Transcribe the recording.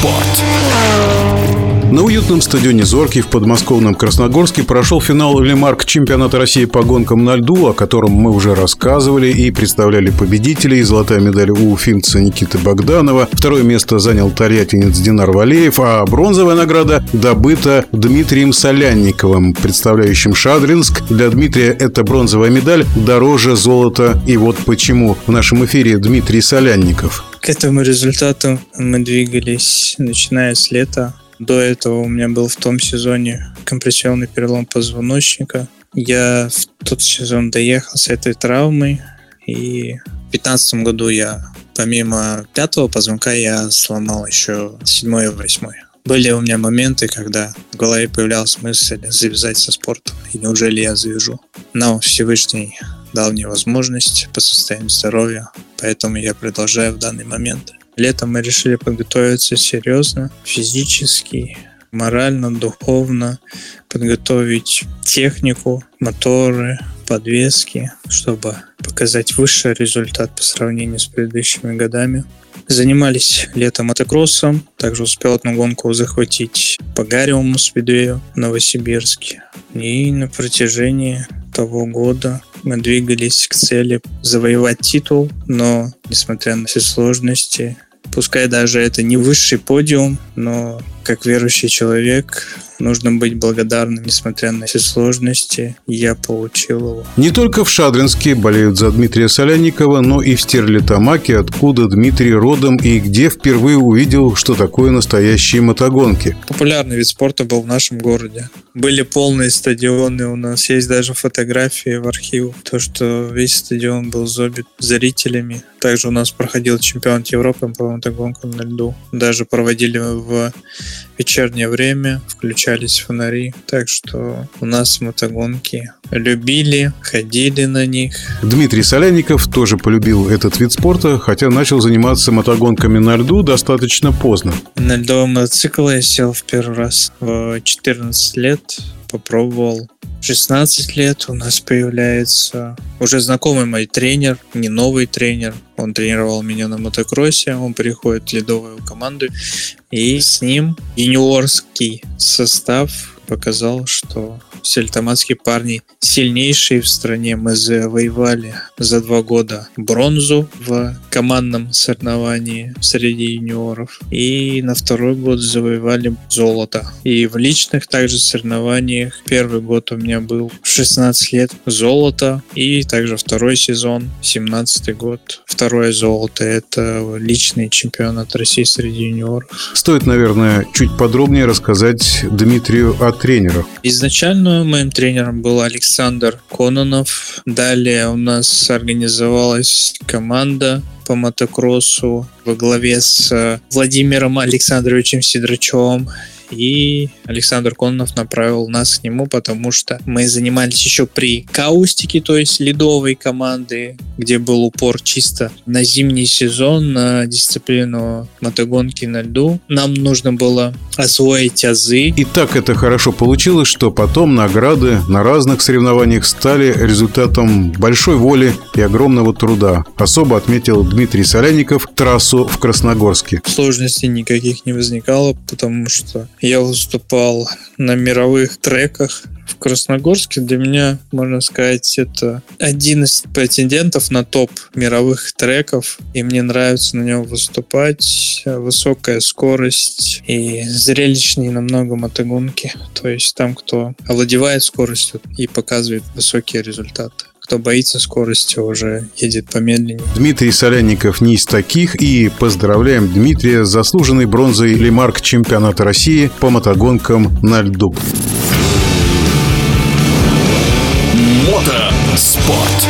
спорт. На уютном стадионе «Зоркий» в подмосковном Красногорске прошел финал Лемарк чемпионата России по гонкам на льду, о котором мы уже рассказывали и представляли победителей. Золотая медаль у уфимца Никиты Богданова. Второе место занял тольяттинец Динар Валеев, а бронзовая награда добыта Дмитрием Солянниковым, представляющим Шадринск. Для Дмитрия эта бронзовая медаль дороже золота. И вот почему. В нашем эфире Дмитрий Солянников. К этому результату мы двигались, начиная с лета до этого у меня был в том сезоне компрессионный перелом позвоночника. Я в тот сезон доехал с этой травмой, и в 2015 году я помимо пятого позвонка я сломал еще седьмой и восьмой. Были у меня моменты, когда в голове появлялась мысль завязать со спортом, и неужели я завяжу. Но Всевышний дал мне возможность по состоянию здоровья, поэтому я продолжаю в данный момент. Летом мы решили подготовиться серьезно, физически, морально, духовно, подготовить технику, моторы, подвески, чтобы показать высший результат по сравнению с предыдущими годами. Занимались летом мотокроссом, также успел одну гонку захватить по Гариуму Спидвею в Новосибирске. И на протяжении того года мы двигались к цели завоевать титул, но несмотря на все сложности, Пускай даже это не высший подиум, но как верующий человек нужно быть благодарным, несмотря на все сложности. Я получил его. Не только в Шадринске болеют за Дмитрия Солянникова, но и в Стерлитамаке, откуда Дмитрий родом и где впервые увидел, что такое настоящие мотогонки. Популярный вид спорта был в нашем городе. Были полные стадионы, у нас есть даже фотографии в архив, то, что весь стадион был забит зрителями. Также у нас проходил чемпионат Европы по мотогонкам на льду. Даже проводили в вечернее время, включались фонари. Так что у нас мотогонки любили, ходили на них. Дмитрий Соляников тоже полюбил этот вид спорта, хотя начал заниматься мотогонками на льду достаточно поздно. На льдовом мотоцикл я сел в первый раз в 14 лет, попробовал 16 лет у нас появляется уже знакомый мой тренер, не новый тренер. Он тренировал меня на мотокроссе, он приходит в ледовую команду, и с ним юниорский состав показал, что сельтаматские парни сильнейшие в стране. Мы завоевали за два года бронзу в командном соревновании среди юниоров. И на второй год завоевали золото. И в личных также соревнованиях первый год у меня был в 16 лет золото. И также второй сезон, 17 год, второе золото. Это личный чемпионат России среди юниоров. Стоит, наверное, чуть подробнее рассказать Дмитрию о тренерах. Изначально моим тренером был Александр Кононов. Далее у нас организовалась команда по мотокроссу во главе с Владимиром Александровичем Сидрачевым и Александр Кононов направил нас к нему, потому что мы занимались еще при каустике, то есть ледовой команды, где был упор чисто на зимний сезон, на дисциплину мотогонки на льду. Нам нужно было освоить азы. И так это хорошо получилось, что потом награды на разных соревнованиях стали результатом большой воли и огромного труда. Особо отметил Дмитрий Соляников трассу в Красногорске. Сложностей никаких не возникало, потому что я выступал на мировых треках в Красногорске. Для меня, можно сказать, это один из претендентов на топ мировых треков. И мне нравится на нем выступать. Высокая скорость и зрелищнее намного мотогонки. То есть там, кто овладевает скоростью и показывает высокие результаты кто боится скорости, уже едет помедленнее. Дмитрий Солянников не из таких, и поздравляем Дмитрия с заслуженной бронзой Лемарк чемпионата России по мотогонкам на льду. Мотоспорт.